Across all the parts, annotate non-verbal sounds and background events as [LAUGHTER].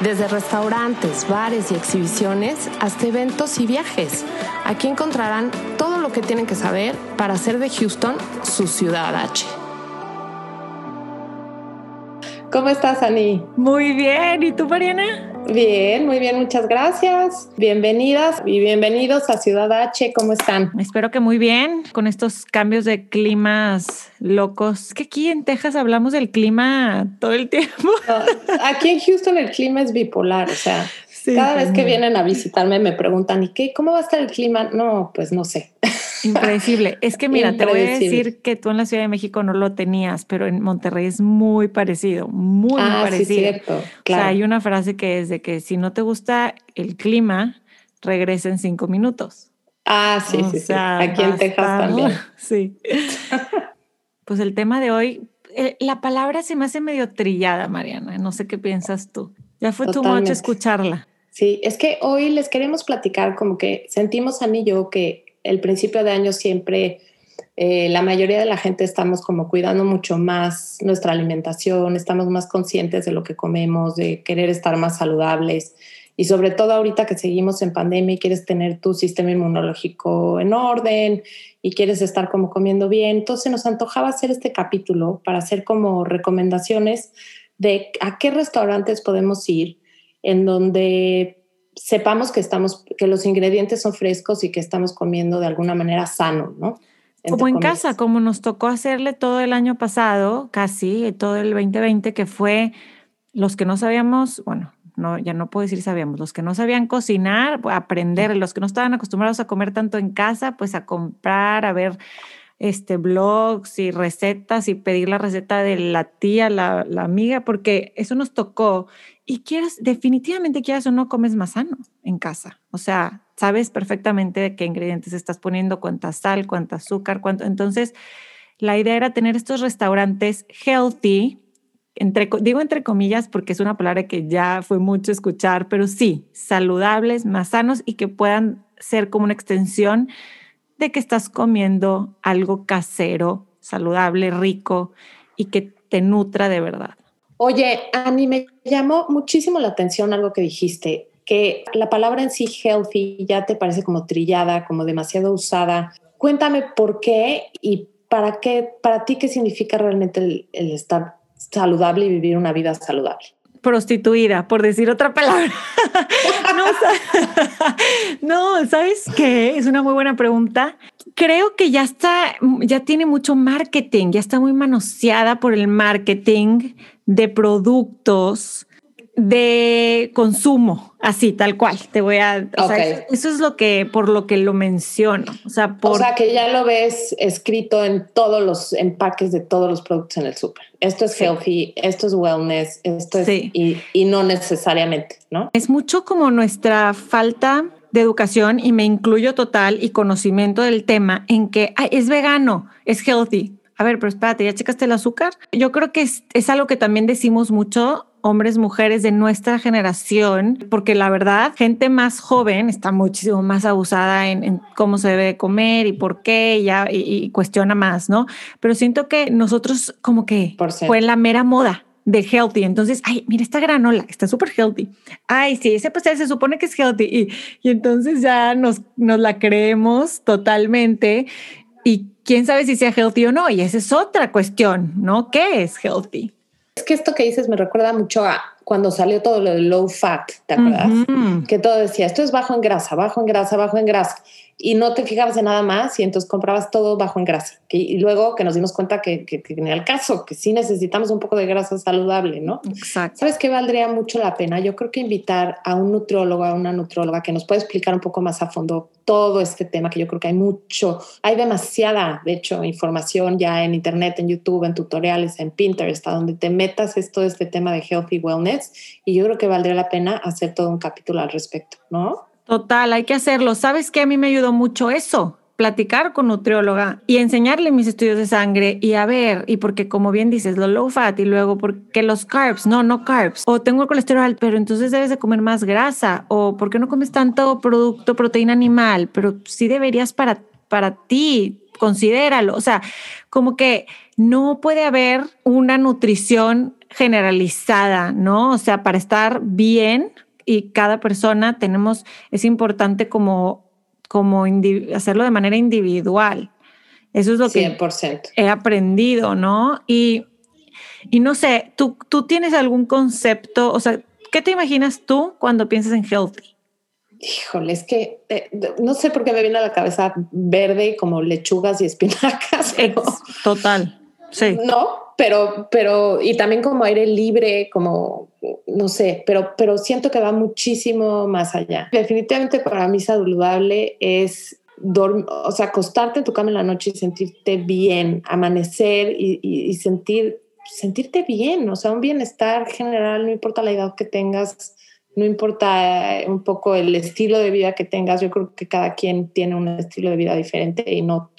Desde restaurantes, bares y exhibiciones hasta eventos y viajes. Aquí encontrarán todo lo que tienen que saber para hacer de Houston su ciudad H. ¿Cómo estás, Ani? Muy bien. ¿Y tú, Mariana? Bien, muy bien, muchas gracias. Bienvenidas y bienvenidos a Ciudad H. ¿Cómo están? Espero que muy bien con estos cambios de climas locos. Es que aquí en Texas hablamos del clima todo el tiempo. No, aquí en Houston el clima es bipolar, o sea, Sí, cada vez que vienen a visitarme me preguntan, ¿y qué? ¿Cómo va a estar el clima? No, pues no sé. Impredecible. Es que mira, te voy a decir que tú en la Ciudad de México no lo tenías, pero en Monterrey es muy parecido, muy, muy ah, sí, parecido. cierto. O sea, hay una frase que es de que si no te gusta el clima, regresa en cinco minutos. Ah, sí, O sí, sí. sea, Aquí en Texas también. [LAUGHS] Sí. Pues el tema de hoy, la palabra se me hace medio trillada, Mariana. No sé qué piensas tú. Ya fue tu Totalmente. escucharla. Sí, es que hoy les queremos platicar como que sentimos Ani y yo que el principio de año siempre eh, la mayoría de la gente estamos como cuidando mucho más nuestra alimentación, estamos más conscientes de lo que comemos, de querer estar más saludables y sobre todo ahorita que seguimos en pandemia y quieres tener tu sistema inmunológico en orden y quieres estar como comiendo bien. Entonces nos antojaba hacer este capítulo para hacer como recomendaciones de a qué restaurantes podemos ir en donde sepamos que estamos que los ingredientes son frescos y que estamos comiendo de alguna manera sano, ¿no? Entre Como en comillas. casa, como nos tocó hacerle todo el año pasado, casi todo el 2020, que fue los que no sabíamos, bueno, no, ya no puedo decir sabíamos, los que no sabían cocinar, pues, aprender, los que no estaban acostumbrados a comer tanto en casa, pues a comprar, a ver este blogs y recetas y pedir la receta de la tía, la, la amiga, porque eso nos tocó. Y quieras, definitivamente quieras o no, comes más sano en casa. O sea, sabes perfectamente qué ingredientes estás poniendo, cuánta sal, cuánta azúcar, cuánto. Entonces, la idea era tener estos restaurantes healthy, entre, digo entre comillas porque es una palabra que ya fue mucho escuchar, pero sí, saludables, más sanos y que puedan ser como una extensión de que estás comiendo algo casero, saludable, rico y que te nutra de verdad. Oye, Ani, me llamó muchísimo la atención algo que dijiste, que la palabra en sí healthy ya te parece como trillada, como demasiado usada. Cuéntame por qué y para qué, para ti qué significa realmente el, el estar saludable y vivir una vida saludable. prostituida, por decir otra palabra. [LAUGHS] [LAUGHS] no, ¿sabes qué? Es una muy buena pregunta. Creo que ya está, ya tiene mucho marketing, ya está muy manoseada por el marketing de productos de consumo, así, tal cual. Te voy a, o sea, eso, eso es lo que, por lo que lo menciono. O sea, por O sea, que ya lo ves escrito en todos los empaques de todos los productos en el súper. Esto es Sí. healthy, esto es wellness, esto es... Sí. Y, y no necesariamente, ¿no? Es mucho como nuestra falta de educación y me incluyo total y conocimiento del tema en que "Ay, es vegano, es healthy. A ver, pero espérate, ¿ya checaste el azúcar? Yo creo que es, es algo que también decimos mucho hombres, mujeres de nuestra generación, porque la verdad, gente más joven está muchísimo más abusada en, en cómo se debe de comer y por qué, y ya, y, y cuestiona más, ¿no? Pero siento que nosotros como que Por fue la mera moda de healthy. Entonces, ay, mira esta granola, está súper healthy. Ay, sí, ese pastel se supone que es healthy. Y, y entonces ya nos, nos la creemos totalmente. Y quién sabe si sea healthy o no. Y esa es otra cuestión, ¿no? ¿Qué es healthy? Es que esto que dices me recuerda mucho a cuando salió todo lo de low fat, ¿te acuerdas? Que todo decía, esto es bajo en grasa, bajo en grasa, bajo en grasa. Y no te fijabas en nada más y entonces comprabas todo bajo en grasa. Que- y luego que nos dimos cuenta que, que, que tenía el caso, que sí necesitamos un poco de grasa saludable, ¿no? Exacto. ¿Sabes qué valdría mucho la pena? Yo creo que invitar a un nutriólogo, a una nutróloga que nos pueda explicar un poco más a fondo todo este tema, que yo creo que hay mucho, hay demasiada, de hecho, información ya en Internet, en YouTube, en tutoriales, en Pinterest, a donde te metas esto, este tema de healthy wellness, y yo creo que valdría la pena hacer todo un capítulo al respecto, ¿no? Total, hay que hacerlo. ¿Sabes qué? A mí me ayudó mucho eso, platicar con nutrióloga y enseñarle mis estudios de sangre y a ver, y porque como bien dices, lo low fat y luego porque los carbs, no, no carbs, o tengo el colesterol, pero entonces debes de comer más grasa, o ¿por qué no comes tanto producto, proteína animal? Pero sí deberías para, para ti, considéralo. O sea, como que no puede haber una nutrición generalizada, ¿no? O sea, para estar bien y cada persona tenemos, es importante como como hacerlo de manera individual. Eso es lo que he aprendido, ¿no? Y, y no sé, ¿tú, ¿tú tienes algún concepto? O sea, ¿qué te imaginas tú cuando piensas en healthy? Híjole, es que eh, no sé por qué me viene a la cabeza verde como lechugas y espinacas. [LAUGHS] Total, No, pero, pero, y también como aire libre, como, no sé, pero, pero siento que va muchísimo más allá. Definitivamente para mí saludable es dormir, o sea, acostarte en tu cama en la noche y sentirte bien, amanecer y, y, sentir, sentirte bien, o sea, un bienestar general, no importa la edad que tengas, no importa un poco el estilo de vida que tengas, yo creo que cada quien tiene un estilo de vida diferente y no,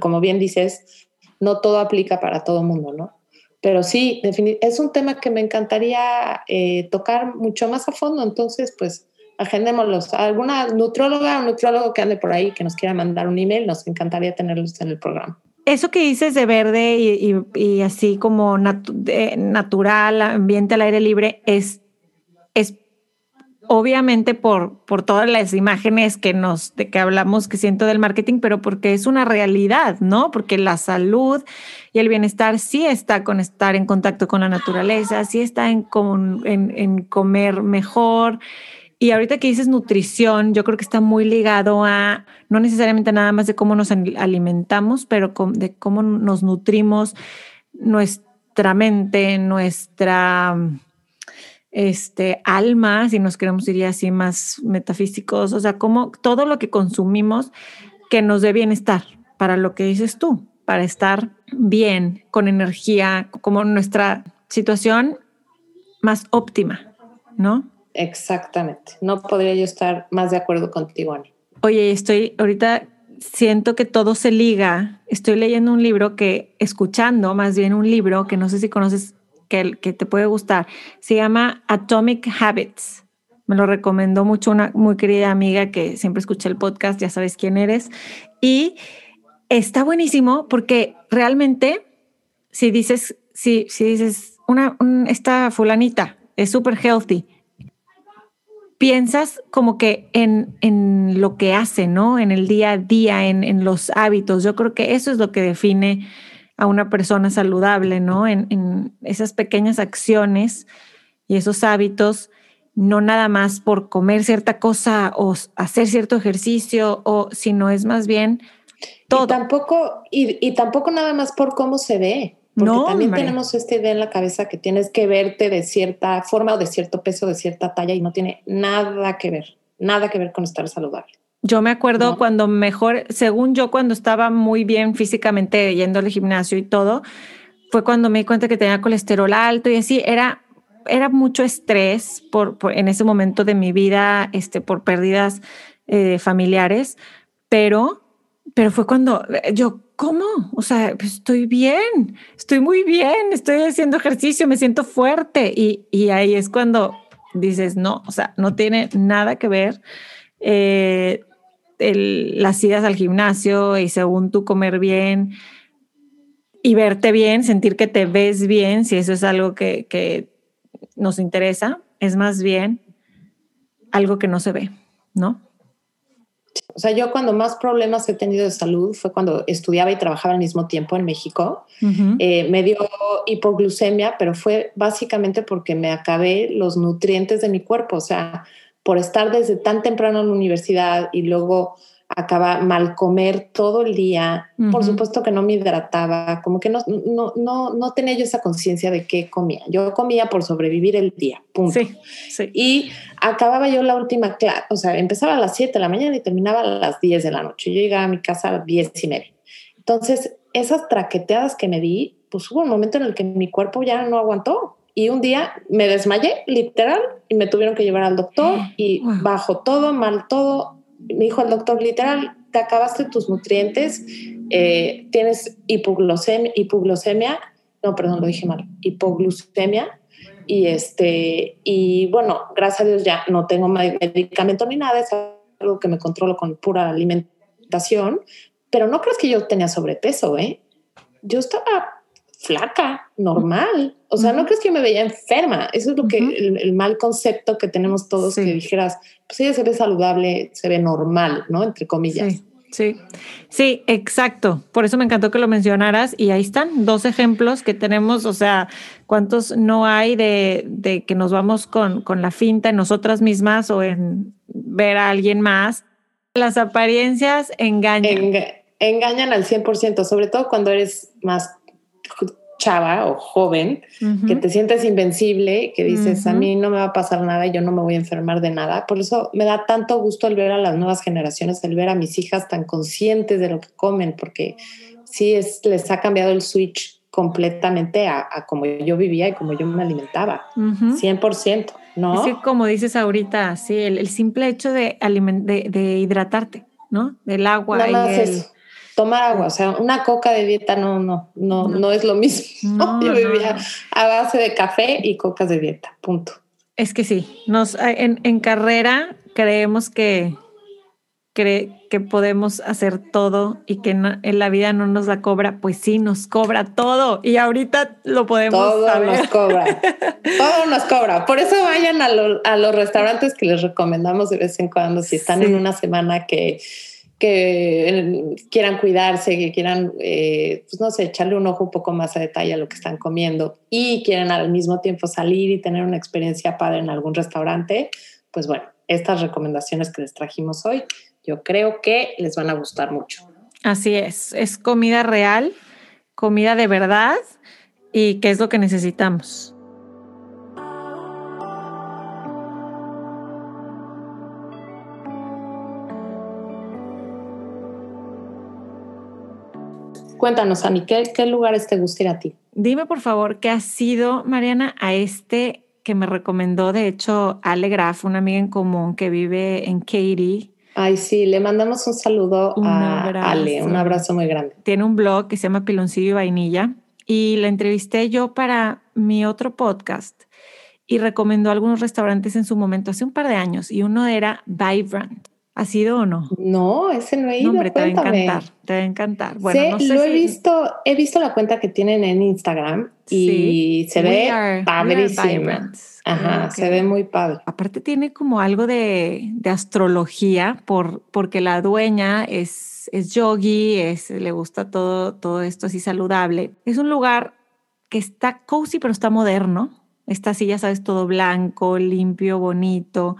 como bien dices, no todo aplica para todo el mundo, ¿no? Pero sí, es un tema que me encantaría eh, tocar mucho más a fondo, entonces pues agendémoslos. Alguna nutróloga o nutrólogo que ande por ahí que nos quiera mandar un email, nos encantaría tenerlos en el programa. Eso que dices de verde y, así como natural, ambiente al aire libre, es, es obviamente por, por todas las imágenes que nos, de que hablamos, que siento del marketing, pero porque es una realidad, ¿no? Porque la salud y el bienestar sí está con estar en contacto con la naturaleza, sí está en, en, en comer mejor. Y ahorita que dices nutrición, yo creo que está muy ligado a no necesariamente nada más de cómo nos alimentamos, pero de cómo nos nutrimos nuestra mente, nuestra este, alma, si nos queremos ir así más metafísicos, o sea, como todo lo que consumimos que nos dé bienestar, para lo que dices tú, para estar bien, con energía, como nuestra situación más óptima, ¿no? Exactamente. No podría yo estar más de acuerdo contigo, Ani. Oye, estoy ahorita siento que todo se liga. Estoy leyendo un libro que, escuchando más bien un libro que no sé si conoces, que, te puede gustar. Se llama Atomic Habits. Me lo recomendó mucho una muy querida amiga que siempre escucha el podcast, ya sabes quién eres. Y está buenísimo porque realmente, si dices, si, si dices, una, esta fulanita es súper healthy, piensas como que en, en, lo que hace, ¿no? En el día a día, en, en los hábitos. Yo creo que eso es lo que define a una persona saludable, ¿no? En, esas pequeñas acciones y esos hábitos, no nada más por comer cierta cosa o hacer cierto ejercicio, o sino es más bien todo. Y tampoco, y, tampoco nada más por cómo se ve. Porque no, también tenemos esta idea en la cabeza que tienes que verte de cierta forma o de cierto peso, de cierta talla, y no tiene nada que ver, nada que ver con estar saludable. Yo me acuerdo cuando mejor, según yo, cuando estaba muy bien físicamente yendo al gimnasio y todo, fue cuando me di cuenta que tenía colesterol alto y así, era, era mucho estrés por, en ese momento de mi vida, este, por pérdidas eh, familiares, pero, pero fue cuando eh, yo, ¿cómo? O sea, pues estoy bien, estoy muy bien, estoy haciendo ejercicio, me siento fuerte y, y ahí es cuando dices, no, o sea, no tiene nada que ver. Eh, las idas al gimnasio y según tú comer bien y verte bien, sentir que te ves bien, si eso es algo que, que nos interesa, es más bien algo que no se ve, ¿no? O sea, yo cuando más problemas he tenido de salud fue cuando estudiaba y trabajaba al mismo tiempo en México. Eh, me dio hipoglucemia, pero fue básicamente porque me acabé los nutrientes de mi cuerpo. O sea, por estar desde tan temprano en la universidad y luego acaba mal comer todo el día, por supuesto que no me hidrataba, como que no, no, no, no tenía yo esa conciencia de qué comía. Yo comía por sobrevivir el día, punto. Sí, Y acababa yo la última clase, o sea, empezaba a las 7 de la mañana y terminaba a las 10 de la noche. Yo llegaba a mi casa a las 10 y media. Entonces, esas traqueteadas que me di, pues hubo un momento en el que mi cuerpo ya no aguantó y un día me desmayé, literal, y me tuvieron que llevar al doctor [GASPS] y Wow. bajo todo, mal todo. Me dijo el doctor, literal, te acabaste tus nutrientes, eh, tienes hipoglucemia, hipoglucemia, no, perdón, lo dije mal, hipoglucemia. Y este, y bueno, gracias a Dios ya no tengo me- medicamento ni nada, es algo que me controlo con pura alimentación, pero no crees que yo tenía sobrepeso, ¿eh? Yo estaba flaca, normal. O sea, no crees que me veía enferma. Eso es lo que el, el mal concepto que tenemos todos Sí. que dijeras, pues ella se ve saludable, se ve normal, ¿no? Entre comillas. Sí, sí, sí, exacto. Por eso me encantó que lo mencionaras y ahí están dos ejemplos que tenemos, o sea, cuántos no hay de, de que nos vamos con, con la finta en nosotras mismas o en ver a alguien más. Las apariencias engañan. Enga- engañan al 100%, sobre todo cuando eres más chava o joven, que te sientes invencible, que dices, a mí no me va a pasar nada, yo no me voy a enfermar de nada. Por eso me da tanto gusto el ver a las nuevas generaciones, el ver a mis hijas tan conscientes de lo que comen, porque sí es, les ha cambiado el switch completamente a, a como yo vivía y como yo me alimentaba. Ujú. 100%, ¿no? Es que como dices ahorita, sí, el, el simple hecho de, de, de hidratarte, ¿no? Del agua. Nada y más el- eso. Tomar agua, o sea, una coca de dieta no, no, no, No. no, es lo mismo. No, [LAUGHS] Yo vivía no. a base de café y cocas de dieta, punto. Es que sí, nos, en, en carrera creemos que, cre- que podemos hacer todo y que no- en la vida no nos la cobra, pues sí, nos cobra todo y ahorita lo podemos Todo saber. nos cobra. [LAUGHS] Todo nos cobra. Por eso vayan a, lo- a los restaurantes que les recomendamos de vez en cuando, si están Sí. en una semana que, que quieran cuidarse, que quieran, eh, pues no sé, echarle un ojo un poco más a detalle a lo que están comiendo y quieren al mismo tiempo salir y tener una experiencia padre en algún restaurante, pues bueno, estas recomendaciones que les trajimos hoy, yo creo que les van a gustar mucho. Así es, es comida real, comida de verdad y qué es lo que necesitamos. Cuéntanos, Ani, ¿qué, qué lugares te gustaría a ti? Dime por favor, ¿qué ha sido, Mariana, a este que me recomendó, de hecho, Ale Graf, una amiga en común que vive en Katy? Ay, sí, le mandamos un saludo Un a abrazo. Ale, un abrazo muy grande. Tiene un blog que se llama Piloncillo y Vainilla y la entrevisté yo para mi otro podcast y recomendó algunos restaurantes en su momento hace un par de años y uno era Vibrant. ¿Ha sido o no? No, ese no he ido, No, hombre, te va a cuéntame. encantar, te va a encantar. Bueno, Sé, no sé lo he si- visto, he visto la cuenta que tienen en Instagram y Sí. se We ve are- padrísima. Ajá, Creo se ve muy padre. Aparte tiene como algo de, de astrología por, porque la dueña es, es yogi, es, le gusta todo, todo esto así saludable. Es un lugar que está cozy pero está moderno. Está así, ya sabes, todo blanco, limpio, bonito.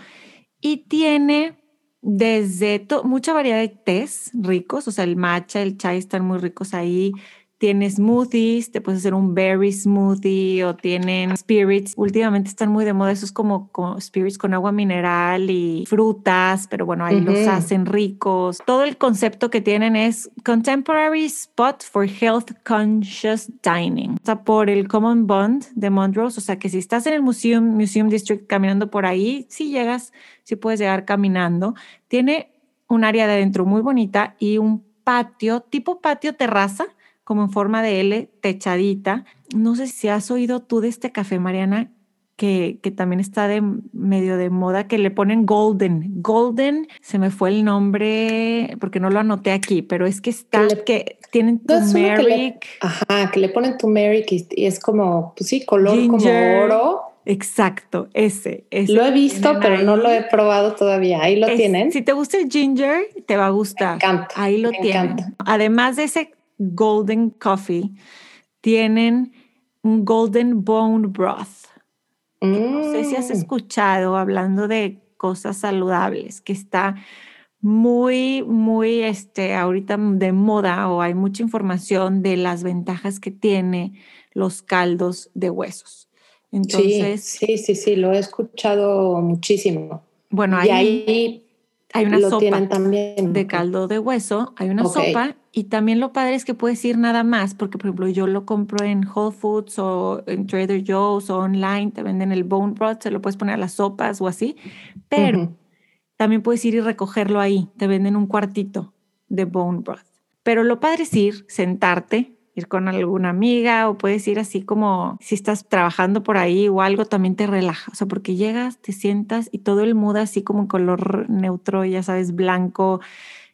Y tiene desde mucha variedad de tés ricos, o sea, el matcha, el chai están muy ricos ahí. Tiene smoothies, te puedes hacer un berry smoothie o tienen spirits. Últimamente están muy de moda esos como, como spirits con agua mineral y frutas, pero bueno, ahí los Ujú. hacen ricos. Todo el concepto que tienen es Contemporary Spot for Health Conscious Dining. O sea, por el Common Bond de Montrose. O sea, que si estás en el Museum, Museum District caminando por ahí, si llegas, si puedes llegar caminando. Tiene un área de adentro muy bonita y un patio, tipo patio terraza, como en forma de L, techadita. No sé si has oído tú de este café, Mariana, que, que también está de medio de moda, que le ponen golden. Golden, se me fue el nombre porque no lo anoté aquí, pero es que está, Que le- que tienen No, que le- turmeric. Ajá, que le ponen turmeric y, y es como, pues sí, color Ginger. como oro. Exacto, ese. ese Lo he visto, pero no lo he probado todavía. Ahí lo Es- tienen. Si te gusta el ginger, te va a gustar. encanta, Ahí lo me tienen. encanta. Además de ese golden coffee, tienen un golden bone broth. No sé si has Mm, escuchado hablando de cosas saludables, que está muy, muy, este, ahorita de moda o hay mucha información de las ventajas que tiene los caldos de huesos. Entonces, sí, sí, sí, sí, lo he escuchado muchísimo. bueno, y ahí, ahí hay una lo sopa también. de caldo de hueso, hay una sopa y también lo padre es que puedes ir nada más, porque por ejemplo yo lo compro en Whole Foods o en Trader Joe's o online, te venden el bone broth, se lo puedes poner a las sopas o así, pero también puedes ir y recogerlo ahí, te venden un cuartito de bone broth. Pero lo padre es ir, sentarte, ir con alguna amiga o puedes ir así como si estás trabajando por ahí o algo, también te relaja. O sea, porque llegas, te sientas y todo el mood así como en color neutro, ya sabes, blanco.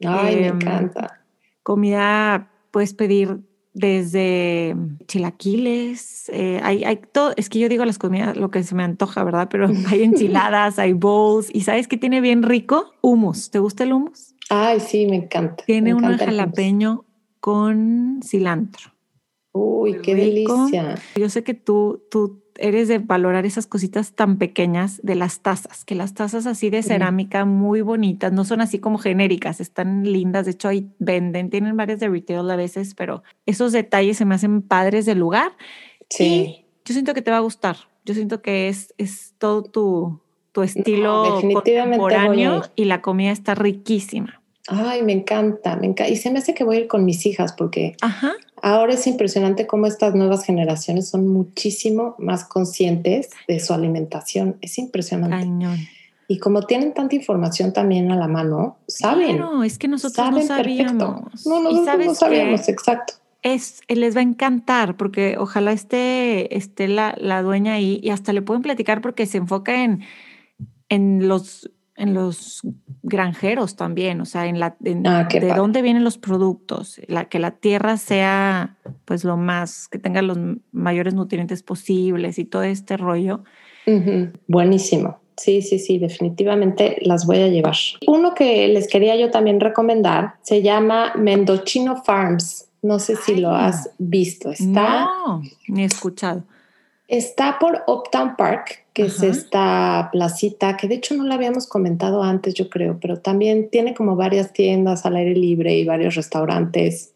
Ay, me Em, encanta. Comida puedes pedir desde chilaquiles, eh, hay, hay todo, es que yo digo las comidas lo que se me antoja, ¿verdad? Pero [LAUGHS] hay enchiladas, hay bowls y ¿sabes qué tiene bien rico? Hummus. ¿Te gusta el hummus? Ay, sí, me encanta. Tiene me un encanta jalapeño con cilantro. Uy, qué rico. delicia. Yo sé que tú, tú eres de valorar esas cositas tan pequeñas de las tazas, que las tazas así de cerámica muy bonitas, no son así como genéricas, están lindas, de hecho ahí venden, tienen varias de retail a veces, pero esos detalles se me hacen padres del lugar Sí. yo siento que te va a gustar, yo siento que es, es todo tu, tu estilo a contemporáneo y la comida está riquísima. Ay, me encanta, me encanta. Y se me hace que voy a ir con mis hijas porque Ajá. ahora es impresionante cómo estas nuevas generaciones son muchísimo más conscientes de su alimentación. Es impresionante. Cañón. Y como tienen tanta información también a la mano, saben. Claro, es que nosotros saben no sabíamos. perfecto. No, nosotros no sabíamos, exacto. es, les va a encantar porque ojalá esté, esté la, la dueña ahí y hasta le pueden platicar porque se enfoca en, en los en los granjeros también, o sea, en la en Ah, de padre. dónde vienen los productos, la, que la tierra sea pues lo más, que tenga los mayores nutrientes posibles y todo este rollo. Buenísimo. Sí, sí, sí, definitivamente las voy a llevar. Uno que les quería yo también recomendar se llama Mendocino Farms. No sé si lo has visto. Está, No, ni escuchado. está por Uptown Park, que es esta placita que de hecho no la habíamos comentado antes, yo creo, pero también tiene como varias tiendas al aire libre y varios restaurantes.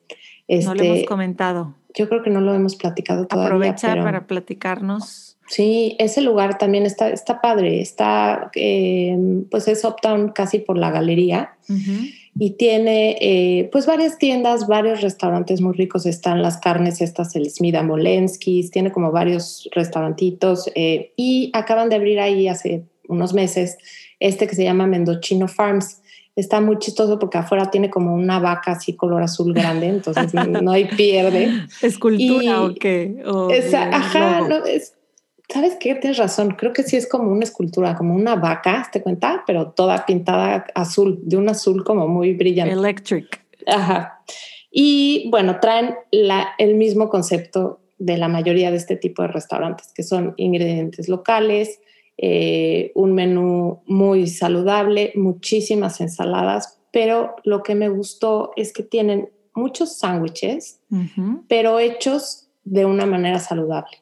no lo hemos Este, comentado. yo creo que no lo hemos platicado todavía. Aprovecha pero- para platicarnos. Sí, ese lugar también está, está padre. Está, eh, pues es Uptown casi por la galería Ujú. Y tiene eh, pues varias tiendas, varios restaurantes muy ricos. Están las carnes estas, el Smida Molenskis, tiene como varios restaurantititos eh, y acaban de abrir ahí hace unos meses este que se llama Mendocino Farms. Está muy chistoso porque afuera tiene como una vaca así color azul grande, entonces [LAUGHS] no, hay pierde. ¿Escultura Y- o qué? O Esa- de ajá, no, es, ¿sabes qué? Tienes razón. Creo que sí es como una escultura, como una vaca, ¿te cuenta? Pero toda pintada azul, de un azul como muy brillante. Electric. Ajá. Y bueno, traen la, el mismo concepto de la mayoría de este tipo de restaurantes, que son ingredientes locales, eh, un menú muy saludable, muchísimas ensaladas, pero lo que me gustó es que tienen muchos sándwiches pero hechos de una manera saludable.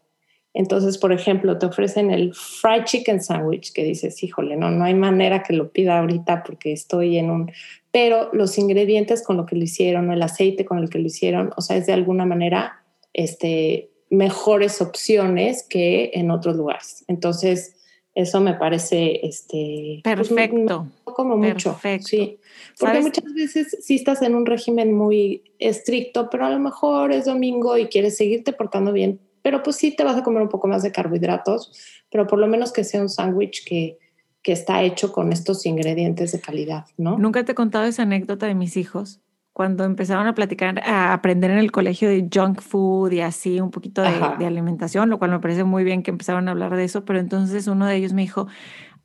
Entonces, por ejemplo, te ofrecen el fried chicken sandwich que dices, híjole, no, no hay manera que lo pida ahorita porque estoy en un... Pero los ingredientes con lo que lo hicieron, el aceite con el que lo hicieron, o sea, es de alguna manera este, mejores opciones que en otros lugares. Entonces, eso me parece este, pues, Perfecto. como mucho. Perfecto. Sí. Porque ¿Sabes? muchas veces sí estás en un régimen muy estricto, pero a lo mejor es domingo y quieres seguirte portando bien, pero pues sí te vas a comer un poco más de carbohidratos, pero por lo menos que sea un sándwich que, que está hecho con estos ingredientes de calidad, ¿no? Nunca te he contado esa anécdota de mis hijos. Cuando empezaron a platicar, a aprender en el colegio de junk food y así un poquito de, de alimentación, lo cual me parece muy bien que empezaron a hablar de eso, pero entonces uno de ellos me dijo,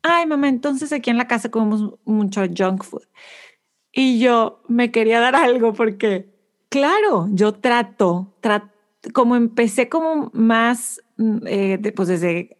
ay mamá, entonces aquí en la casa comemos mucho junk food. Y yo me quería dar algo porque, claro, yo trato, trato como empecé como más, mm, eh, de- pues desde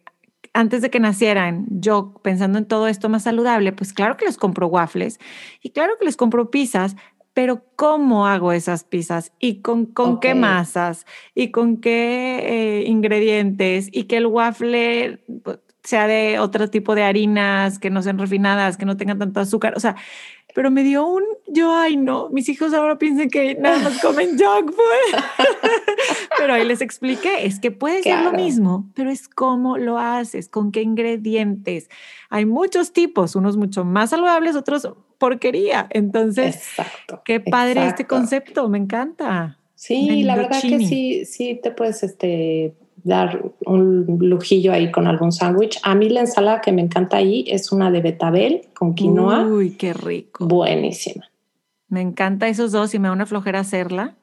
antes de que nacieran, yo pensando en todo esto más saludable, pues claro que les compro waffles y claro que les compro pizzas, pero ¿cómo hago esas pizzas? ¿Y con, con qué masas? ¿Y con qué eh, ingredientes? ¿Y que el waffle pues, sea de otro tipo de harinas, que no sean refinadas, que no tengan tanto azúcar? O sea, pero me dio un, yo, ay no, mis hijos ahora piensan que nada más comen [LAUGHS] junk food. [LAUGHS] pero ahí les expliqué, es que puede ser lo mismo, pero es cómo lo haces, con qué ingredientes. Hay muchos tipos, unos mucho más saludables, otros porquería. Entonces, Exacto. qué padre este concepto, me encanta. Sí, la verdad que sí, sí te puedes este, dar un lujillo ahí con algún sándwich. A mí la ensalada que me encanta ahí es una de betabel con quinoa. Uy, qué rico. Buenísima. Me encanta esos dos y me da una flojera hacerla,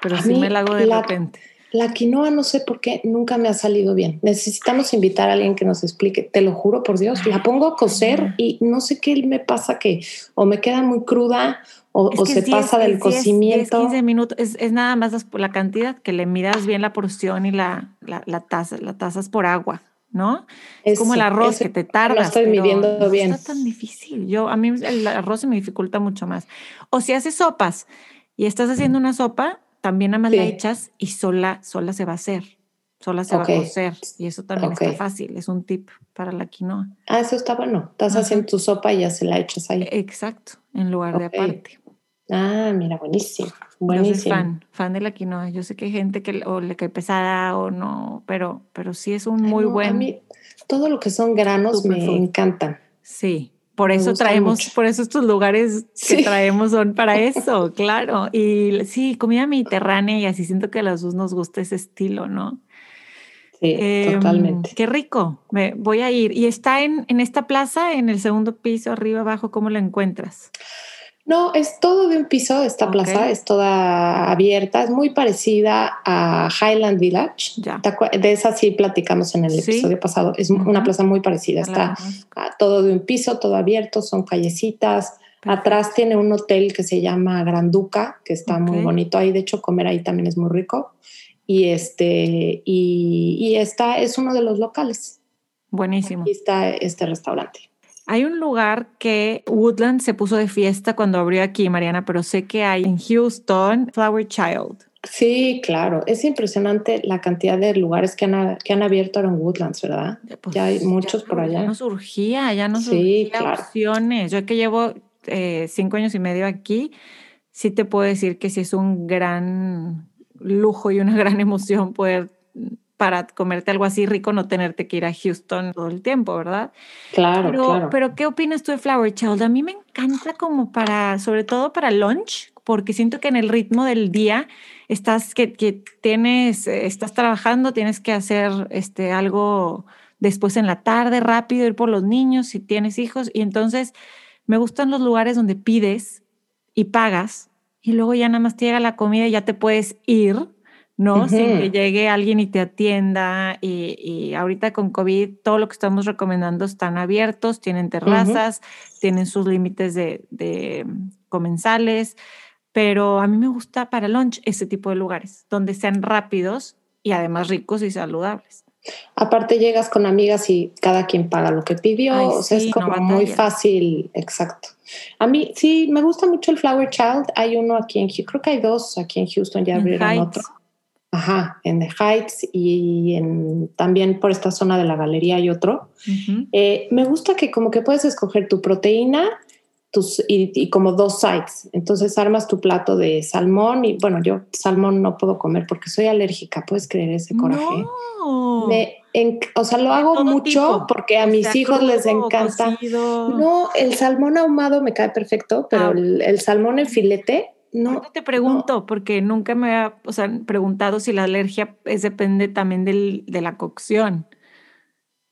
pero A sí me la hago de la- repente. La quinoa no sé por qué nunca me ha salido bien. Necesitamos invitar a alguien que nos explique. Te lo juro por Dios. La pongo a cocer y no sé qué me pasa que o me queda muy cruda o, se es 10, pasa del es 10, 10, cocimiento. 15 minutos, es, es nada más la cantidad, que le midas bien la porción y la, la, la taza, la tazas por agua, ¿no? Es como el arroz que te tardas. Lo estoy midiendo no bien. está tan difícil. Yo, a mí el arroz se me dificulta mucho más. O si haces sopas y estás haciendo una sopa, también nada más la Sí. echas y sola, sola se va a hacer, sola se va a cocer. Y eso también está fácil, es un tip para la quinoa. Ah, eso está bueno. Estás Ajá. haciendo tu sopa y ya se la echas ahí. Exacto, en lugar de aparte. Ah, mira, buenísimo. Yo soy Buenísimo. fan, fan de la quinoa. Yo sé que hay gente que o le cae pesada o no, pero, pero sí es un Ay, muy no, buen. A mí todo lo que son granos me encantan. Sí, por eso traemos, mucho. por eso estos lugares que traemos son para [LAUGHS] eso, claro. Y sí, comida mediterránea y así siento que a los dos nos gusta ese estilo, ¿no? Sí, Em, totalmente. Qué rico, me voy a ir. ¿Y está en, en esta plaza, en el segundo piso, arriba, abajo? ¿Cómo la encuentras? No, es todo de un piso, esta plaza es toda abierta, es muy parecida a Highland Village. Ya. ¿Te acuer- De esa sí platicamos en el Sí. episodio pasado. Es una plaza muy parecida. Está todo de un piso, todo abierto, son callecitas. Atrás tiene un hotel que se llama Granduca, que está muy bonito ahí. De hecho, comer ahí también es muy rico. Y este, y, y esta es uno de los locales. Buenísimo. Aquí está este restaurante. Hay un lugar que Woodland se puso de fiesta cuando abrió aquí, Mariana, pero sé que hay en Houston, Flower Child. Sí, claro. Es impresionante la cantidad de lugares que han, que han abierto ahora en Woodlands, ¿verdad? Pues, Ya hay muchos por Ya allá. nos surgía, ya Sí, surgía claro. opciones. Yo que llevo eh, cinco años y medio aquí, sí te puedo decir que sí es un gran lujo y una [LAUGHS] gran emoción poder para comerte algo así rico, no tenerte que ir a Houston todo el tiempo, ¿verdad? Claro, Pero, claro. pero ¿qué opinas tú de Flower Child? A mí me encanta como para, sobre todo para lunch, porque siento que en el ritmo del día estás, que, que tienes, estás trabajando, tienes que hacer este, algo después en la tarde, rápido, ir por los niños si tienes hijos. Y entonces me gustan los lugares donde pides y pagas y luego ya nada más te llega la comida y ya te puedes ir, ¿no? Sin Ujú. que llegue alguien y te atienda. Y, y ahorita con COVID, todo lo que estamos recomendando están abiertos, tienen terrazas, tienen sus límites de, de comensales, pero a mí me gusta para lunch ese tipo de lugares, donde sean rápidos y además ricos y saludables. Aparte llegas con amigas y cada quien paga lo que pidió, Ay, o sea, sí, es no como muy batallas. fácil, exacto. A mí sí, me gusta mucho el Flower Child. Hay uno aquí en Houston, creo que hay dos aquí en Houston, ya abrieron otro. Ajá, en The Heights y en, también por esta zona de la galería hay otro. Ujú. Eh, me gusta que como que puedes escoger tu proteína tus, y, y como dos sides. Entonces armas tu plato de salmón y bueno, yo salmón no puedo comer porque soy alérgica. ¿Puedes creer ese coraje? No. Me en- o sea, lo hago mucho tipo. porque a O mis sea, hijos les encanta. cocido. No, el salmón ahumado me cae perfecto, pero Ah. el, el salmón en filete, no. Ahorita te pregunto, porque nunca me había o sea, preguntado si la alergia es, depende también del, de la cocción.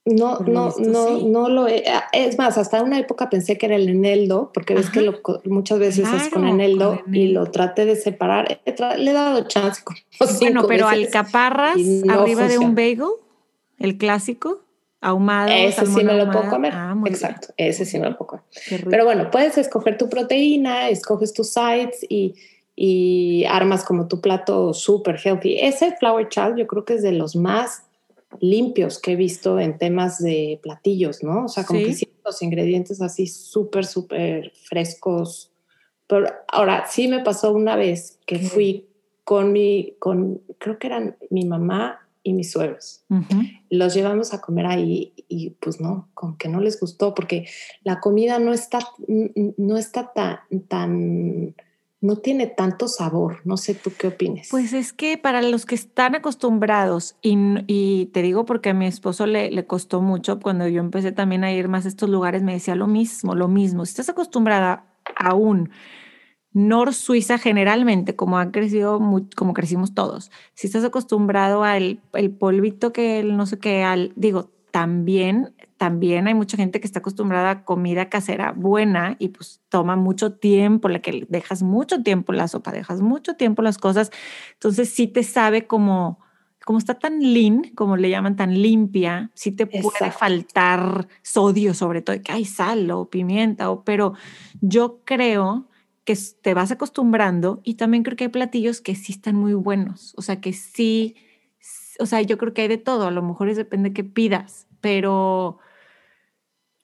No, Por no, visto, no, sí. no lo he- ah, Es más, hasta una época pensé que era el eneldo, porque ves que lo muchas veces es con eneldo con y lo traté de separar. Le he dado chance como [LAUGHS] Bueno, pero veces. alcaparras no arriba de un bagel, el clásico, ahumado. Ese sí me lo puedo comer. Ah, bien. Exacto, ese sí me lo puedo comer. Pero bueno, puedes escoger tu proteína, escoges tus sides y, y armas como tu plato súper healthy. Ese Flower Child yo creo que es de los más limpios que he visto en temas de platillos, ¿no? O sea, como Sí. que los ingredientes así súper, súper frescos. Pero ahora sí me pasó una vez que fui con mi, con, creo que eran mi mamá y mis suegros los llevamos a comer ahí y pues no, como que no les gustó porque la comida no está, no está tan, tan, no tiene tanto sabor. No sé tú qué opines. Pues es que para los que están acostumbrados, y, y te digo porque a mi esposo le, le costó mucho, cuando yo empecé también a ir más a estos lugares, me decía lo mismo, lo mismo. Si estás acostumbrada aún Nor Suiza generalmente, como han crecido, como crecimos todos, si estás acostumbrado al el polvito que el no sé qué, al, digo, también, también hay mucha gente que está acostumbrada a comida casera buena y pues toma mucho tiempo, la que dejas mucho tiempo la sopa, dejas mucho tiempo las cosas, entonces sí te sabe como, como está tan lean, como le llaman, tan limpia, sí te puede faltar sodio sobre todo, que hay sal o pimienta, o, pero yo creo que te vas acostumbrando y también creo que hay platillos que sí están muy buenos, o sea, que sí, o sea, yo creo que hay de todo, a lo mejor es depende de qué pidas, pero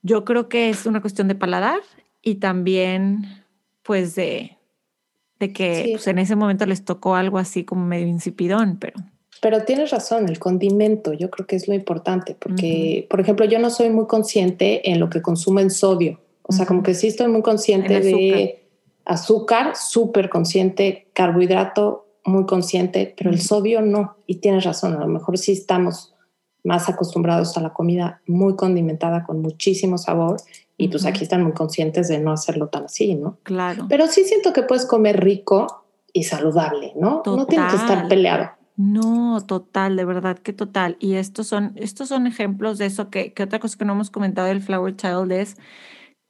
yo creo que es una cuestión de paladar y también pues de, de que pues, en ese momento les tocó algo así como medio insipidón, pero... Pero tienes razón, el condimento yo creo que es lo importante, porque, por ejemplo, yo no soy muy consciente en lo que consumo en sodio. O sea, como que sí estoy muy consciente de azúcar, súper consciente, carbohidrato, muy consciente, pero el sodio no. Y tienes razón, a lo mejor sí estamos más acostumbrados a la comida muy condimentada con muchísimo sabor y pues aquí están muy conscientes de no hacerlo tan así, ¿no? Claro. Pero sí siento que puedes comer rico y saludable, ¿no? No tiene que estar peleado. No, total, de verdad que total. Y estos son, estos son ejemplos de eso que, que otra cosa que no hemos comentado del Flower Child es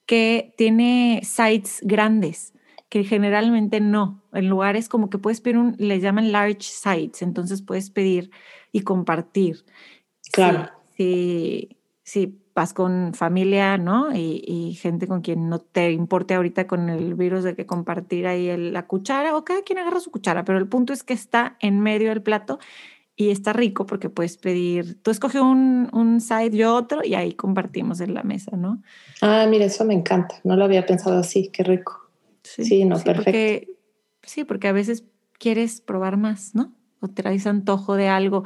que tiene sites grandes que generalmente no. En lugares como que puedes pedir un, le llaman large sites, entonces puedes pedir y compartir. Claro. Sí, sí, vas con familia, ¿no? Y, gente con quien no te importe ahorita con el virus de que compartir ahí la cuchara o cada quien agarra su cuchara, pero el punto es que está en medio del plato y está rico porque puedes pedir, tú escoges un, un side, yo otro y ahí compartimos en la mesa, ¿no? Ah, mira, eso me encanta, no lo había pensado así, qué rico. Sí, no, perfecto. Porque, sí, porque a veces quieres probar más, ¿no? O traes antojo de algo.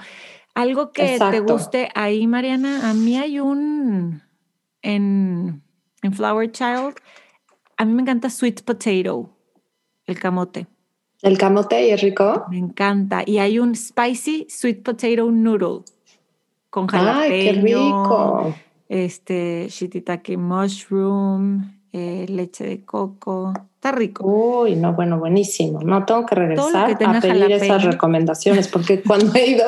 Algo que te guste ahí, Mariana. A mí hay un en, en Flower Child. A mí me encanta sweet potato, el camote. ¿El camote es rico? Me encanta. Y hay un spicy sweet potato noodle con jalapeño. ¡Ay, qué rico! Este, shiitake mushroom, eh, leche de coco. Está rico. Uy, no, bueno, buenísimo. No tengo que regresar a pedir esas recomendaciones porque [LAUGHS] cuando he ido,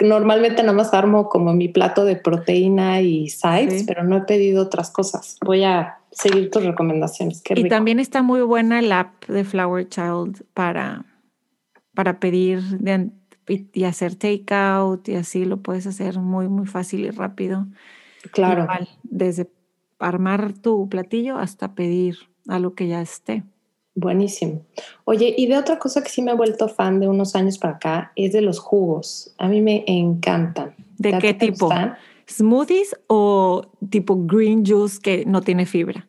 normalmente nada más armo como mi plato de proteína y sides, pero no he pedido otras cosas. Voy a seguir tus recomendaciones. y también está muy buena la app de Flower Child para, para pedir y, hacer takeout y así lo puedes hacer muy, muy fácil y rápido. Claro. desde armar tu platillo hasta pedir algo que ya esté. Buenísimo. Oye, y de otra cosa que sí me he vuelto fan de unos años para acá es de los jugos. A mí me encantan. ¿De qué tipo? ¿Smoothies o tipo green juice que no tiene fibra?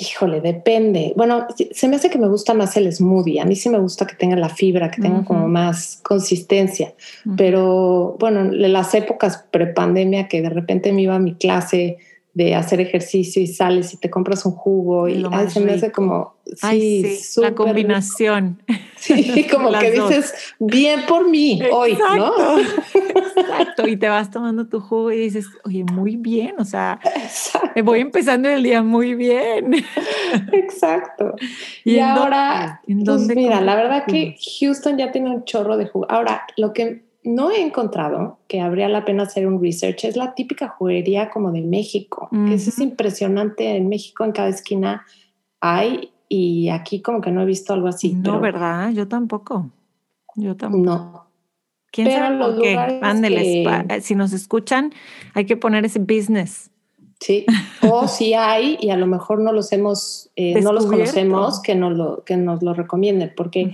Híjole, depende. Bueno, se me hace que me gusta más el smoothie. A mí sí me gusta que tenga la fibra, que tenga como más consistencia. Pero bueno, en las épocas prepandemia que de repente me iba a mi clase de hacer ejercicio y sales y te compras un jugo y ay, se me hace como sí, la combinación. [LAUGHS] Sí como que dices bien por mí hoy no [LAUGHS] exacto. Y te vas tomando tu jugo y dices oye muy bien o sea me voy empezando el día muy bien [LAUGHS] exacto. Y, ahora pues mira la verdad que Houston ya tiene un chorro de jugo. Ahora lo que no he encontrado que habría la pena hacer un research. Es la típica juguería como de México. Eso es impresionante. En México, en cada esquina hay, y aquí como que no he visto algo así. No, ¿verdad? Yo tampoco. Yo tampoco. No. ¿Quién sabe los qué? Eh, si nos escuchan, hay que poner ese business. Sí, o [LAUGHS] si hay y a lo mejor no los hemos, eh, no los conocemos, que nos lo, que nos lo recomienden, porque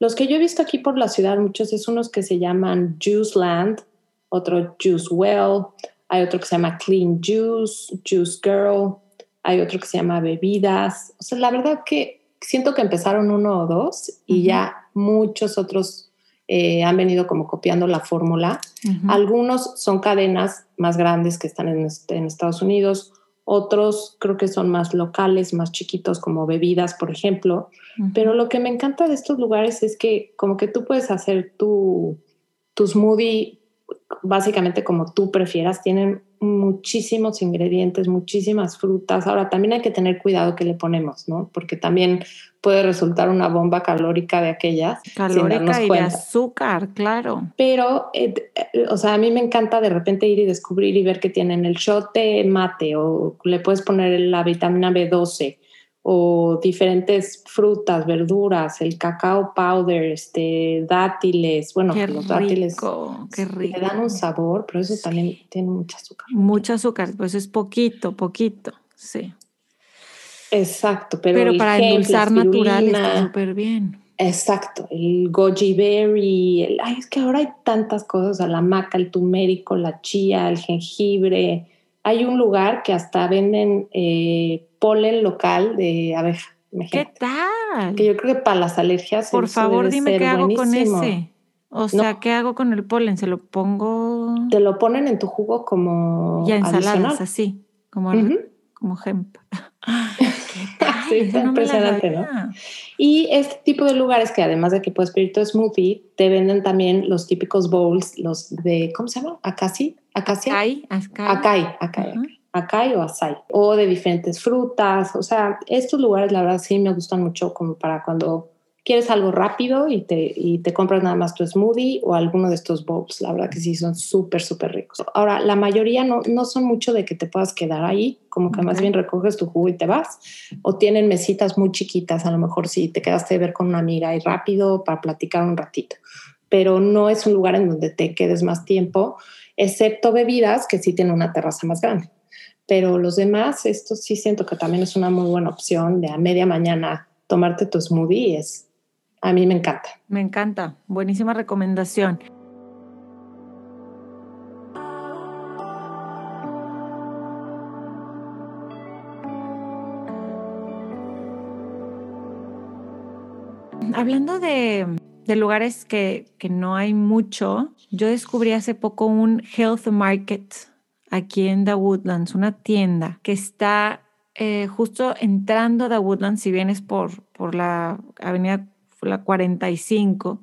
los que yo he visto aquí por la ciudad, muchos es unos que se llaman Juice Land, otro Juice Well, hay otro que se llama Clean Juice, Juice Girl, hay otro que se llama Bebidas. O sea, la verdad que siento que empezaron uno o dos y ya muchos otros eh, han venido como copiando la fórmula. Algunos son cadenas más grandes que están en, en Estados Unidos, otros creo que son más locales, más chiquitos como bebidas, por ejemplo. Pero lo que me encanta de estos lugares es que como que tú puedes hacer tu, tu smoothie básicamente como tú prefieras. Tienen muchísimos ingredientes, muchísimas frutas. Ahora, también hay que tener cuidado que le ponemos, ¿no? Porque también puede resultar una bomba calórica de aquellas. Calórica y de azúcar, claro. Pero, eh, eh, o sea, a mí me encanta de repente ir y descubrir y ver que tienen el shot de mate o le puedes poner la vitamina B12 o diferentes frutas, verduras, el cacao powder, este, dátiles, bueno, qué los rico, dátiles qué rico. le dan un sabor, pero eso también tiene mucho azúcar. Mucho azúcar, pues es poquito, poquito, sí. Exacto, pero, Pero para endulzar natural está súper bien. Exacto, el goji berry, el- ay, es que ahora hay tantas cosas, o sea, la maca, el turmérico, la chía, el jengibre. Hay un lugar que hasta venden eh, polen local de abeja. ¿Qué imagínate. tal? Que yo creo que para las alergias. Por favor, dime qué hago con ese. O sea, ¿qué hago con el polen? ¿Se lo pongo Te lo ponen en tu jugo como ya ensaladas adicional. así, como, como hemp? [LAUGHS] ¿Qué? [LAUGHS] Sí, está no impresionante, ¿no? Y este tipo de lugares que además de que puedes pedir tu smoothie, te venden también los típicos bowls, los de, ¿cómo se llama? Acai, acacia. Acai, acai. Acai, acai, Ajá. Acai o acai. O de diferentes frutas. O sea, estos lugares la verdad sí me gustan mucho como para cuando quieres algo rápido y te, y te compras nada más tu smoothie o alguno de estos bowls. La verdad que sí son súper, súper ricos. Ahora, la mayoría no, no son mucho de que te puedas quedar ahí, como que más Ok. bien recoges tu jugo y te vas. O tienen mesitas muy chiquitas, a lo mejor si te quedaste de ver con una amiga y rápido para platicar un ratito. Pero no es un lugar en donde te quedes más tiempo, excepto bebidas que sí tienen una terraza más grande. Pero los demás, esto sí siento que también es una muy buena opción de a media mañana tomarte tu smoothie. Es, a mí me encanta. Me encanta. Buenísima recomendación. Hablando de, lugares que no hay mucho, yo descubrí hace poco un health market aquí en The Woodlands, una tienda que está eh, justo entrando a The Woodlands, si vienes por, por la avenida la 45.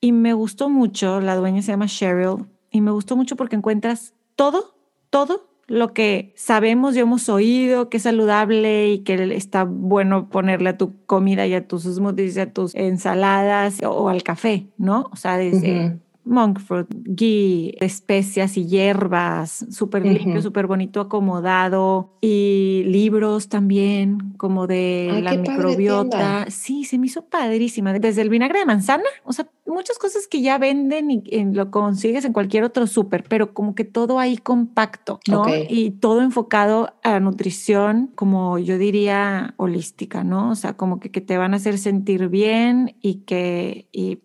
Y me gustó mucho, la dueña se llama Cheryl, y me gustó mucho porque encuentras todo, todo lo que sabemos y hemos oído que es saludable y que está bueno ponerle a tu comida y a tus smoothies, y a tus ensaladas o, al café, ¿no? O sea, desde. Monk fruit, ghee, especias y hierbas, súper limpio, Ujú. súper bonito, acomodado y libros también, como de Ay, la microbiota. Sí, se me hizo padrísima. Desde el vinagre de manzana, o sea, muchas cosas que ya venden y, y lo consigues en cualquier otro súper, pero como que todo ahí compacto, ¿no? Y todo enfocado a la nutrición, como yo diría, holística, ¿no? O sea, como que, que te van a hacer sentir bien y que y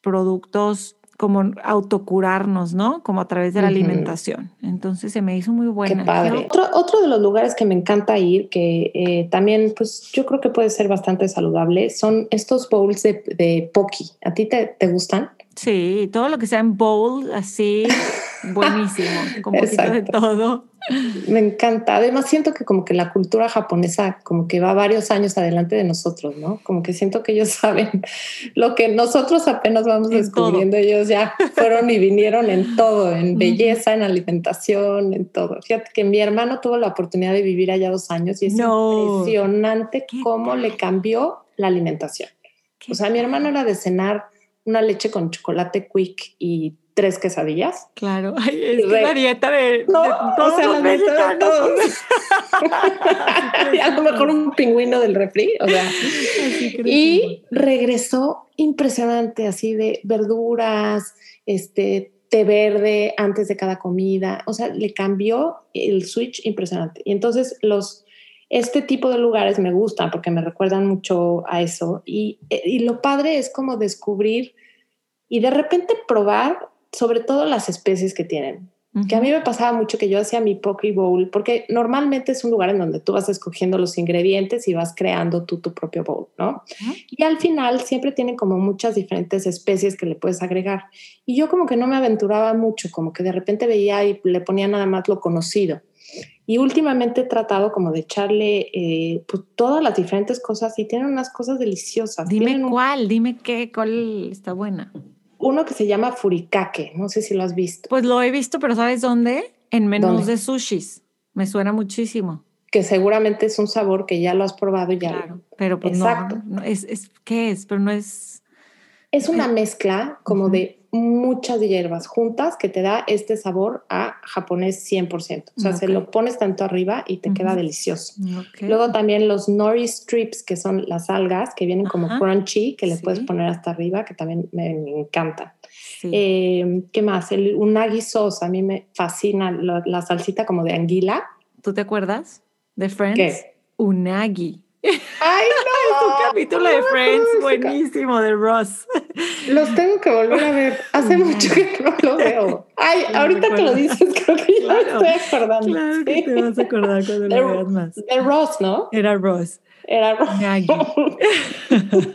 productos como autocurarnos, ¿no? Como a través de la alimentación. Entonces se me hizo muy buena. Qué padre. Otro, otro de los lugares que me encanta ir, que eh, también, pues yo creo que puede ser bastante saludable, son estos bowls de, de poki. ¿A ti te, te gustan? Sí, todo lo que sea en bowl, así, [LAUGHS] buenísimo, con poquito de todo. Me encanta. Además, siento que como que la cultura japonesa como que va varios años adelante de nosotros, ¿no? Como que siento que ellos [LAUGHS] saben lo que nosotros apenas vamos En descubriendo. Ellos ya fueron y vinieron en todo, en belleza, en alimentación, en todo. Fíjate que mi hermano tuvo la oportunidad de vivir allá dos años y es No. impresionante ¿Qué cómo le cambió la alimentación. ¿Qué O sea, mi hermano era de cenar una leche con chocolate quick y tres quesadillas. Claro, [LAUGHS] Ay, es Re- la dieta de, No, de o sea, los de todos. [LAUGHS] [LAUGHS] y a lo mejor un pingüino del refri, o sea. Y regresó impresionante, así de verduras, este té verde antes de cada comida, o sea, le cambió el switch impresionante. Y entonces los este tipo de lugares me gustan porque me recuerdan mucho a eso y, y lo padre es como descubrir y de repente probar sobre todo las especies que tienen. Que a mí me pasaba mucho que yo hacía mi poke bowl, porque normalmente es un lugar en donde tú vas escogiendo los ingredientes y vas creando tú tu propio bowl, ¿no? Ujú. Y al final siempre tienen como muchas diferentes especies que le puedes agregar. Y yo como que no me aventuraba mucho, como que de repente veía y le ponía nada más lo conocido. Y últimamente he tratado como de echarle eh, pues, todas las diferentes cosas y tienen unas cosas deliciosas. Dime Tienen un- cuál, dime qué, cuál está buena. Uno que se llama furikake, no sé si lo has visto. Pues lo he visto, pero ¿sabes dónde? En menús ¿Dónde? de sushis. Me suena muchísimo. Que seguramente es un sabor que ya lo has probado y ya. Claro. Pero pues Exacto. no, no, es, es, ¿qué es? Pero no es... Es una mezcla como de muchas hierbas juntas que te da este sabor a japonés 100%. O sea, se lo pones tanto arriba y te queda delicioso. Luego también los nori strips, que son las algas que vienen como crunchy, que le Sí. puedes poner hasta arriba, que también me, me encantan. Sí. Eh, ¿Qué más? El unagi sauce, a mí me fascina lo- la salsita como de anguila. ¿Tú te acuerdas de Friends? ¿Qué? Unagi. ¡Ay, [LAUGHS] Es un no! capítulo de No Friends buenísimo de Ross. Los tengo que volver a ver. Hace mucho que no lo veo. Ay, No ahorita que lo dices, creo que ya me Claro. estoy acordando. Claro que te vas a acordar cuando De- lo veas más. De Ross, ¿no? Era Ross. Era Ross. [LAUGHS]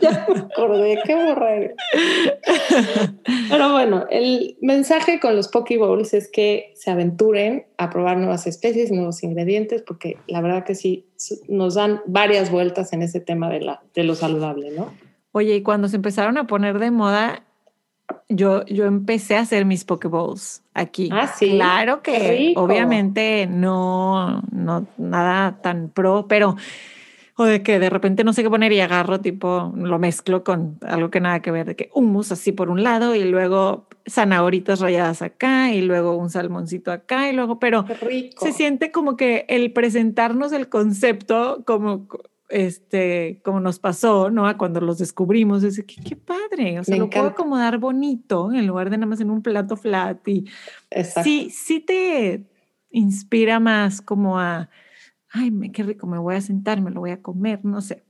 Ya me acordé, qué borrego. Pero bueno, el mensaje con los Poke Bowls es que se aventuren a probar nuevas especies, nuevos ingredientes, porque la verdad que sí nos dan varias vueltas en ese tema de, la, de lo saludable, ¿no? Oye, y cuando se empezaron a poner de moda, yo, yo empecé a hacer mis Pokeballs aquí. Ah, sí. Claro que obviamente no, no nada tan pro, pero o de que de repente no sé qué poner y agarro, tipo, lo mezclo con algo que nada que ver, de que hummus así por un lado y luego zanahoritas rayadas acá y luego un salmoncito acá y luego, pero rico. se siente como que el presentarnos el concepto como este como nos pasó, ¿no? A Cuando los descubrimos, es que qué padre, o sea, Me lo puedo acomodar bonito en lugar de nada más en un plato flat y Exacto. sí, sí te inspira más como a, ay, qué rico, me voy a sentar, me lo voy a comer, no sé.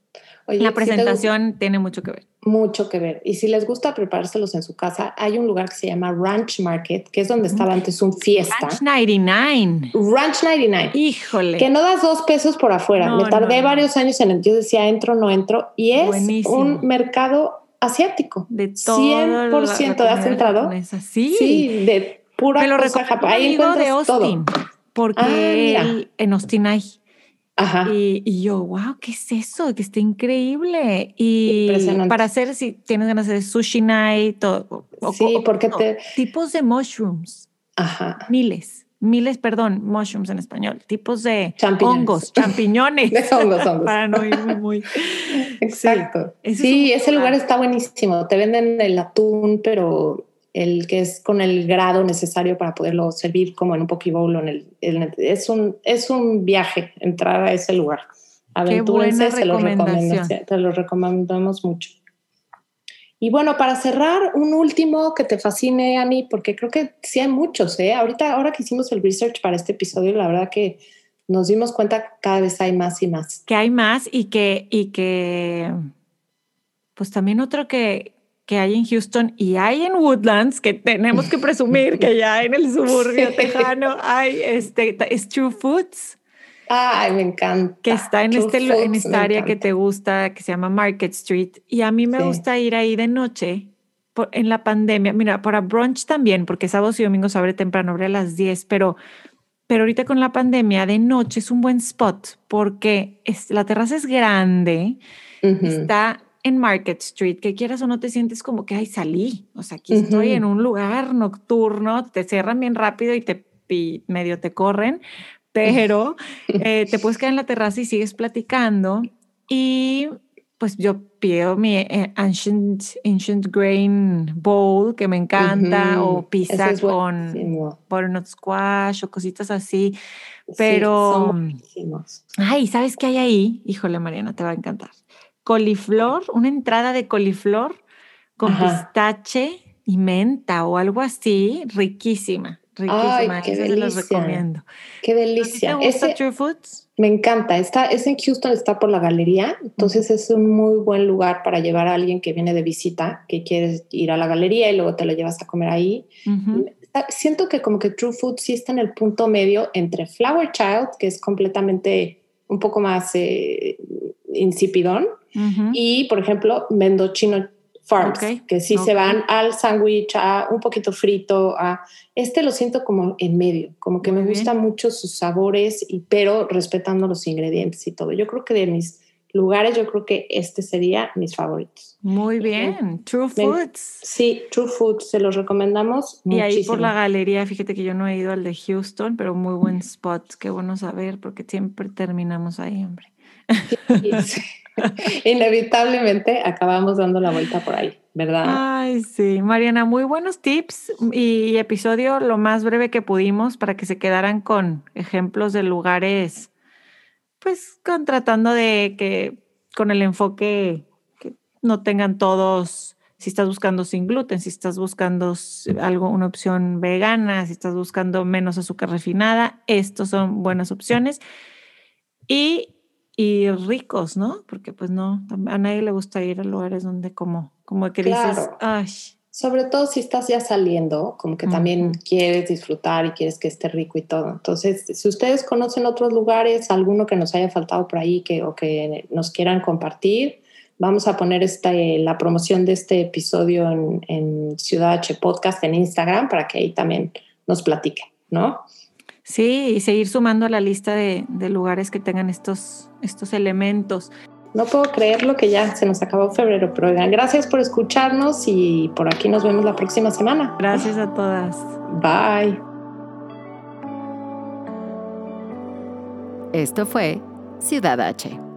Oye, La si te gu- presentación tiene mucho que ver. Mucho que ver. Y si les gusta preparárselos en su casa, hay un lugar que se llama Ranch Market, que es donde estaba antes un fiesta. Ranch 99. Ranch 99. Híjole. Que no das dos pesos por afuera. No, Me tardé no, varios años en el. Yo decía, entro, no entro. Y es Buenísimo. un mercado asiático. de todo 100% la- la has entrado. Sí. Sí, de pura Me lo cosa. Ahí de Austin, todo. porque Ah, él en Austin hay. Ajá. Y, y yo, wow, ¿qué es eso? Que está increíble. Y para hacer, si tienes ganas de sushi night o, o- Sí, o- porque te- tipos de mushrooms, Ajá. miles, miles, perdón, mushrooms en español, tipos de Champiñones. hongos, [LAUGHS] champiñones. De hongos, hongos. [LAUGHS] para no irme muy. [LAUGHS] Exacto. Sí, ese lugar. está buenísimo. Te venden el atún, pero el que es con el grado necesario para poderlo servir como en un poke bowl en el, en el- es un es un viaje entrar a ese lugar. Aventúrense, se los te lo recomendamos mucho. Y bueno, para cerrar, un último que te fascine, Ani, porque creo que sí hay muchos, ¿eh? Ahorita, ahora que hicimos el research para este episodio, la verdad que nos dimos cuenta que cada vez hay más y más. que hay más y que, y que, pues también otro que, que hay en Houston y hay en Woodlands, que tenemos que presumir que ya en el suburbio [LAUGHS] Sí. tejano hay, este, es True Foods, Ay, me encanta. que está en, True este, lu- en Foods, esta área que te gusta, que se llama Market Street. Y a mí me Sí. gusta ir ahí de noche. por- en la pandemia, mira, para brunch también, porque sábados y domingos abre temprano, abre a las 10, pero pero ahorita con la pandemia de noche es un buen spot porque es, la terraza es grande, está en Market Street, que quieras o no te sientes como que, ay, salí, o sea, aquí estoy Ujú. en un lugar nocturno, te cierran bien rápido y te y medio te corren, pero [LAUGHS] eh, te puedes quedar en la terraza y sigues platicando y pues yo pido mi eh, ancient, ancient grain bowl que me encanta Ujú. o pizza es con butternut squash o cositas así. Sí, Pero, son buenísimos. ay, ¿sabes qué hay ahí? Híjole, Mariana, te va a encantar. Coliflor, una entrada de coliflor con Ajá. pistache y menta o algo así, riquísima, riquísima. Ay, qué Esa se los delicia. recomiendo. Qué ¿A ti delicia. ¿Te gusta Ese, True Foods? me encanta. Está, es en Houston, está por la galería. Entonces es un muy buen lugar para llevar a alguien que viene de visita, que quieres ir a la galería y luego te lo llevas a comer ahí. Siento que como que True Food sí está en el punto medio entre Flower Child, que es completamente un poco más eh, insipidón, Ujú. y por ejemplo Mendocino Farms, Ok, que sí ok. se van al sándwich, a un poquito frito, a este lo siento como en medio, como que Muy me bien. gustan mucho sus sabores, y, pero respetando los ingredientes y todo. Yo creo que de mis lugares, yo creo que este sería mis favoritos. Muy bien, True Foods. Sí, True Foods, se los recomendamos. Y ahí por la galería, fíjate que yo no he ido al de Houston, pero muy buen spot, qué bueno saber, porque siempre terminamos ahí, hombre. [LAUGHS] [LAUGHS] Inevitablemente acabamos dando la vuelta por ahí, ¿verdad? Ay, sí. Mariana, muy buenos tips y episodio lo más breve que pudimos para que se quedaran con ejemplos de lugares, pues con, tratando de que con el enfoque que no tengan todos, si estás buscando sin gluten, si estás buscando algo, una opción vegana, si estás buscando menos azúcar refinada, estos son buenas opciones. Y y ricos, ¿no? Porque pues no, a nadie le gusta ir a lugares donde como, como que dices, ay. Sobre todo si estás ya saliendo, como que también quieres disfrutar y quieres que esté rico y todo. Entonces, si ustedes conocen otros lugares, alguno que nos haya faltado por ahí que, o que nos quieran compartir, vamos a poner esta, la promoción de este episodio en, en Ciudad H Podcast en Instagram para que ahí también nos platiquen, ¿no? Sí, y seguir sumando a la lista de, lugares que tengan estos, estos elementos. No puedo creerlo que ya se nos acabó febrero, pero gracias por escucharnos y por aquí nos vemos la próxima semana. Gracias a todas. Bye. Esto fue Ciudad H